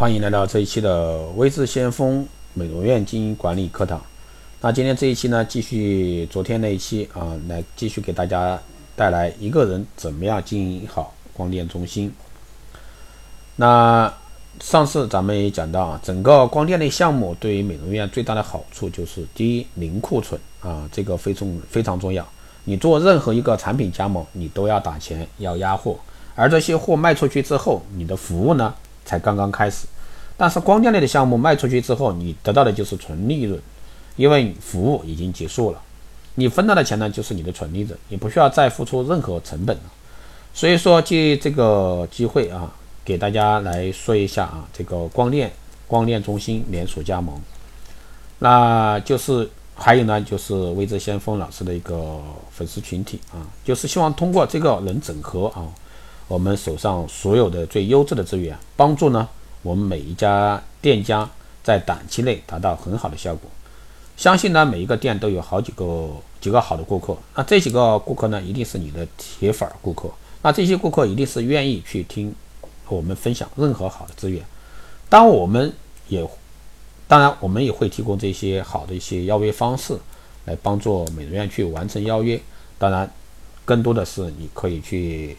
欢迎来到这一期的微智先锋美容院经营管理课堂。那今天这一期呢，继续昨天那一期啊，来继续给大家带来一个人怎么样经营好光电中心。那上次咱们也讲到啊，整个光电类项目对于美容院最大的好处就是，第一，零库存啊，这个非重非常重要。你做任何一个产品加盟，你都要打钱，要压货，而这些货卖出去之后，你的服务呢？才刚刚开始，但是光电类的项目卖出去之后，你得到的就是纯利润，因为服务已经结束了，你分到的钱呢就是你的纯利润，你不需要再付出任何成本了。所以说，借这个机会啊，给大家来说一下啊，这个光电光电中心连锁加盟，那就是还有呢，就是微智先锋老师的一个粉丝群体啊，就是希望通过这个能整合啊。我们手上所有的最优质的资源，帮助呢我们每一家店家在短期内达到很好的效果。相信呢每一个店都有好几个几个好的顾客，那这几个顾客呢一定是你的铁粉顾客，那这些顾客一定是愿意去听我们分享任何好的资源。当我们也当然我们也会提供这些好的一些邀约方式，来帮助美容院去完成邀约。当然，更多的是你可以去。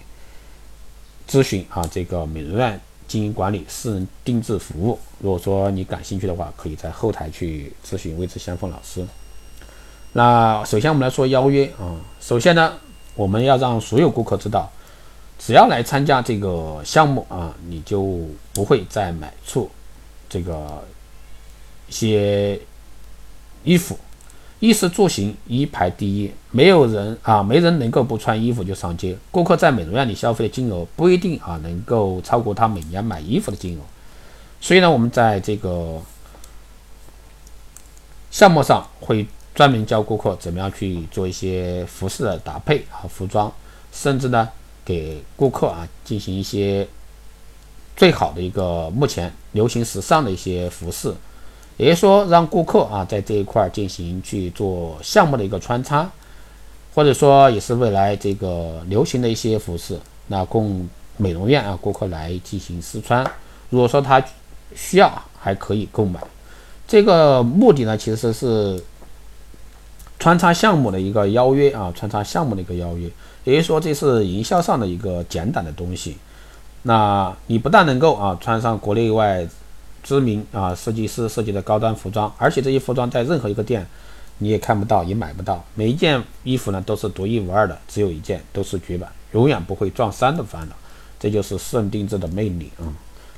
咨询啊，这个美容院经营管理私人定制服务，如果说你感兴趣的话，可以在后台去咨询位置先锋老师。那首先我们来说邀约啊，首先呢，我们要让所有顾客知道，只要来参加这个项目啊，你就不会再买错这个一些衣服。衣食住行一排第一，没有人啊，没人能够不穿衣服就上街。顾客在美容院里消费的金额不一定啊能够超过他每年买衣服的金额，所以呢，我们在这个项目上会专门教顾客怎么样去做一些服饰的搭配和服装，甚至呢给顾客啊进行一些最好的一个目前流行时尚的一些服饰。也就说，让顾客啊在这一块进行去做项目的一个穿插，或者说也是未来这个流行的一些服饰，那供美容院啊顾客来进行试穿。如果说他需要，还可以购买。这个目的呢，其实是穿插项目的一个邀约啊，穿插项目的一个邀约。也就是说，这是营销上的一个简短的东西。那你不但能够啊穿上国内外。知名啊设计师设计的高端服装，而且这些服装在任何一个店你也看不到，也买不到。每一件衣服呢都是独一无二的，只有一件，都是绝版，永远不会撞衫的烦恼。这就是私人定制的魅力啊！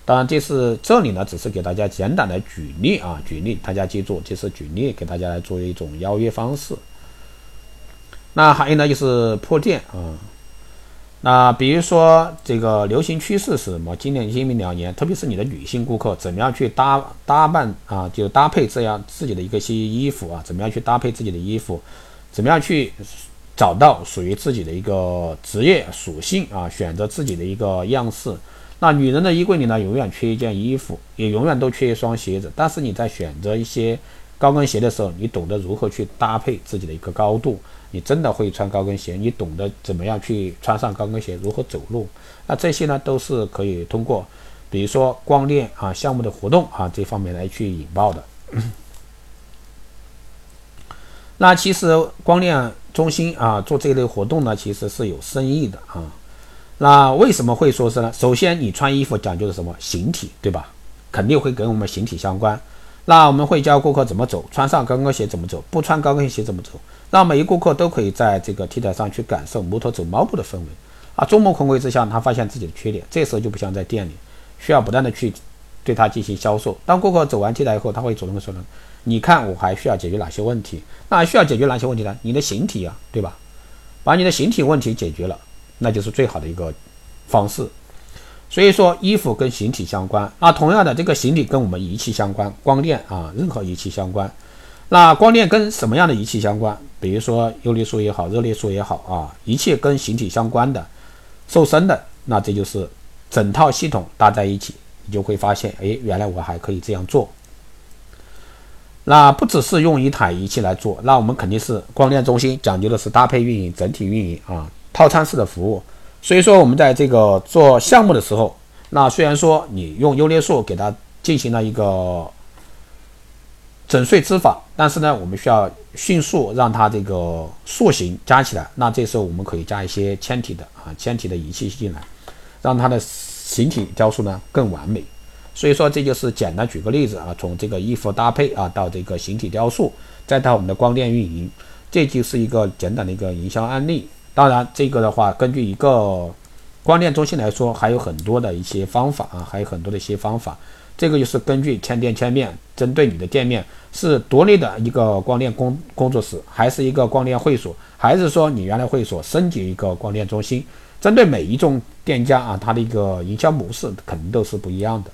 当然，这是这里呢只是给大家简短的举例啊，举例，大家记住，这是举例给大家来做一种邀约方式。那还有呢就是破店啊。那比如说这个流行趋势是什么？今年、今明两年，特别是你的女性顾客，怎么样去搭搭扮啊？就搭配这样自己的一个些衣服啊？怎么样去搭配自己的衣服？怎么样去找到属于自己的一个职业属性啊？选择自己的一个样式。那女人的衣柜里呢，永远缺一件衣服，也永远都缺一双鞋子。但是你在选择一些高跟鞋的时候，你懂得如何去搭配自己的一个高度。你真的会穿高跟鞋，你懂得怎么样去穿上高跟鞋，如何走路，那这些呢都是可以通过，比如说光电啊项目的活动啊这方面来去引爆的。那其实光电中心啊做这类活动呢，其实是有生意的啊。那为什么会说是呢？首先，你穿衣服讲究的什么形体，对吧？肯定会跟我们形体相关。那我们会教顾客怎么走，穿上高跟鞋怎么走，不穿高跟鞋怎么走，让每一顾客都可以在这个 T 台上去感受摩托走猫步的氛围啊。众目睽睽之下，他发现自己的缺点，这时候就不像在店里，需要不断的去对他进行销售。当顾客走完 T 台以后，他会主动的说呢：“你看我还需要解决哪些问题？那需要解决哪些问题呢？你的形体啊，对吧？把你的形体问题解决了，那就是最好的一个方式。”所以说衣服跟形体相关，那同样的这个形体跟我们仪器相关，光电啊，任何仪器相关。那光电跟什么样的仪器相关？比如说优劣素也好，热力素也好啊，一切跟形体相关的、瘦身的，那这就是整套系统搭在一起，你就会发现，哎，原来我还可以这样做。那不只是用一台仪器来做，那我们肯定是光电中心讲究的是搭配运营、整体运营啊，套餐式的服务。所以说，我们在这个做项目的时候，那虽然说你用优劣数给它进行了一个整碎织法，但是呢，我们需要迅速让它这个塑形加起来。那这时候我们可以加一些纤体的啊纤体的仪器进来，让它的形体雕塑呢更完美。所以说，这就是简单举个例子啊，从这个衣服搭配啊，到这个形体雕塑，再到我们的光电运营，这就是一个简短的一个营销案例。当然，这个的话，根据一个光电中心来说，还有很多的一些方法啊，还有很多的一些方法。这个就是根据千店千面，针对你的店面是独立的一个光电工工作室，还是一个光电会所，还是说你原来会所升级一个光电中心，针对每一种店家啊，它的一个营销模式肯定都是不一样的。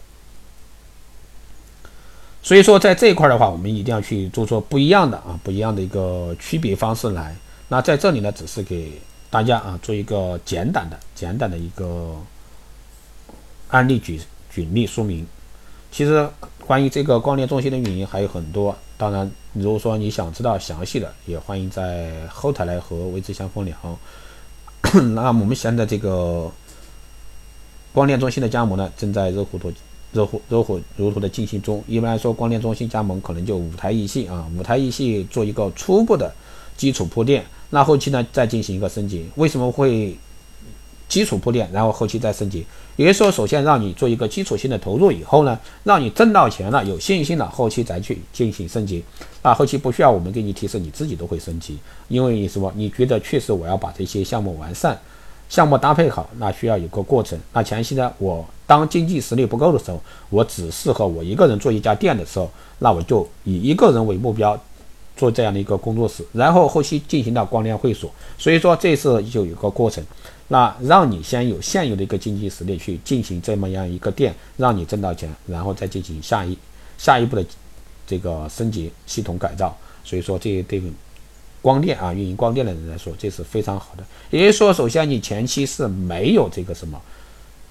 所以说，在这一块的话，我们一定要去做出不一样的啊，不一样的一个区别方式来。那在这里呢，只是给大家啊做一个简短的、简短的一个案例举举例说明。其实关于这个光电中心的运营还有很多，当然，如果说你想知道详细的，也欢迎在后台来和微之相逢聊。那我们现在这个光电中心的加盟呢，正在热乎度。热乎热乎如荼的进行中。一般来说，光电中心加盟可能就五台仪器啊，五台仪器做一个初步的基础铺垫，那后期呢再进行一个升级。为什么会基础铺垫，然后后期再升级？也就是说，首先让你做一个基础性的投入，以后呢，让你挣到钱了，有信心了，后期再去进行升级。那后期不需要我们给你提示，你自己都会升级，因为什么？你觉得确实我要把这些项目完善。项目搭配好，那需要有个过程。那前期呢，我当经济实力不够的时候，我只适合我一个人做一家店的时候，那我就以一个人为目标做这样的一个工作室，然后后期进行到光电会所。所以说这次就有个过程，那让你先有现有的一个经济实力去进行这么样一个店，让你挣到钱，然后再进行下一下一步的这个升级系统改造。所以说这对。光电啊，运营光电的人来说，这是非常好的。也就是说，首先你前期是没有这个什么，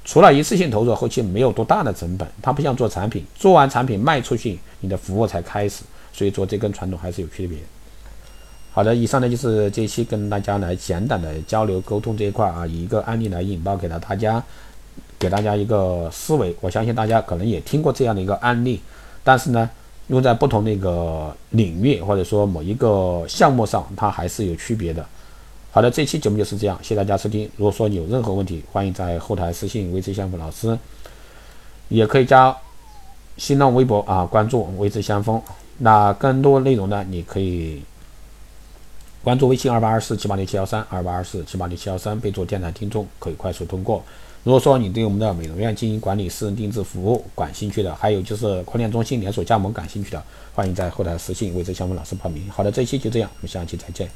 除了一次性投入，后期没有多大的成本。它不像做产品，做完产品卖出去，你的服务才开始。所以说，这跟传统还是有区别。好的，以上呢就是这期跟大家来简短的交流沟通这一块啊，以一个案例来引爆给了大家，给大家一个思维。我相信大家可能也听过这样的一个案例，但是呢。用在不同的一个领域或者说某一个项目上，它还是有区别的。好的，这期节目就是这样，谢谢大家收听。如果说你有任何问题，欢迎在后台私信微之相锋老师，也可以加新浪微博啊，关注微之相锋。那更多内容呢，你可以关注微信二八二四七八六七幺三二八二四七八六七幺三，备注电台听众，可以快速通过。如果说你对我们的美容院经营管理、私人定制服务感兴趣的，还有就是光电中心连锁加盟感兴趣的，欢迎在后台私信为这项目老师报名。好的，这一期就这样，我们下期再见。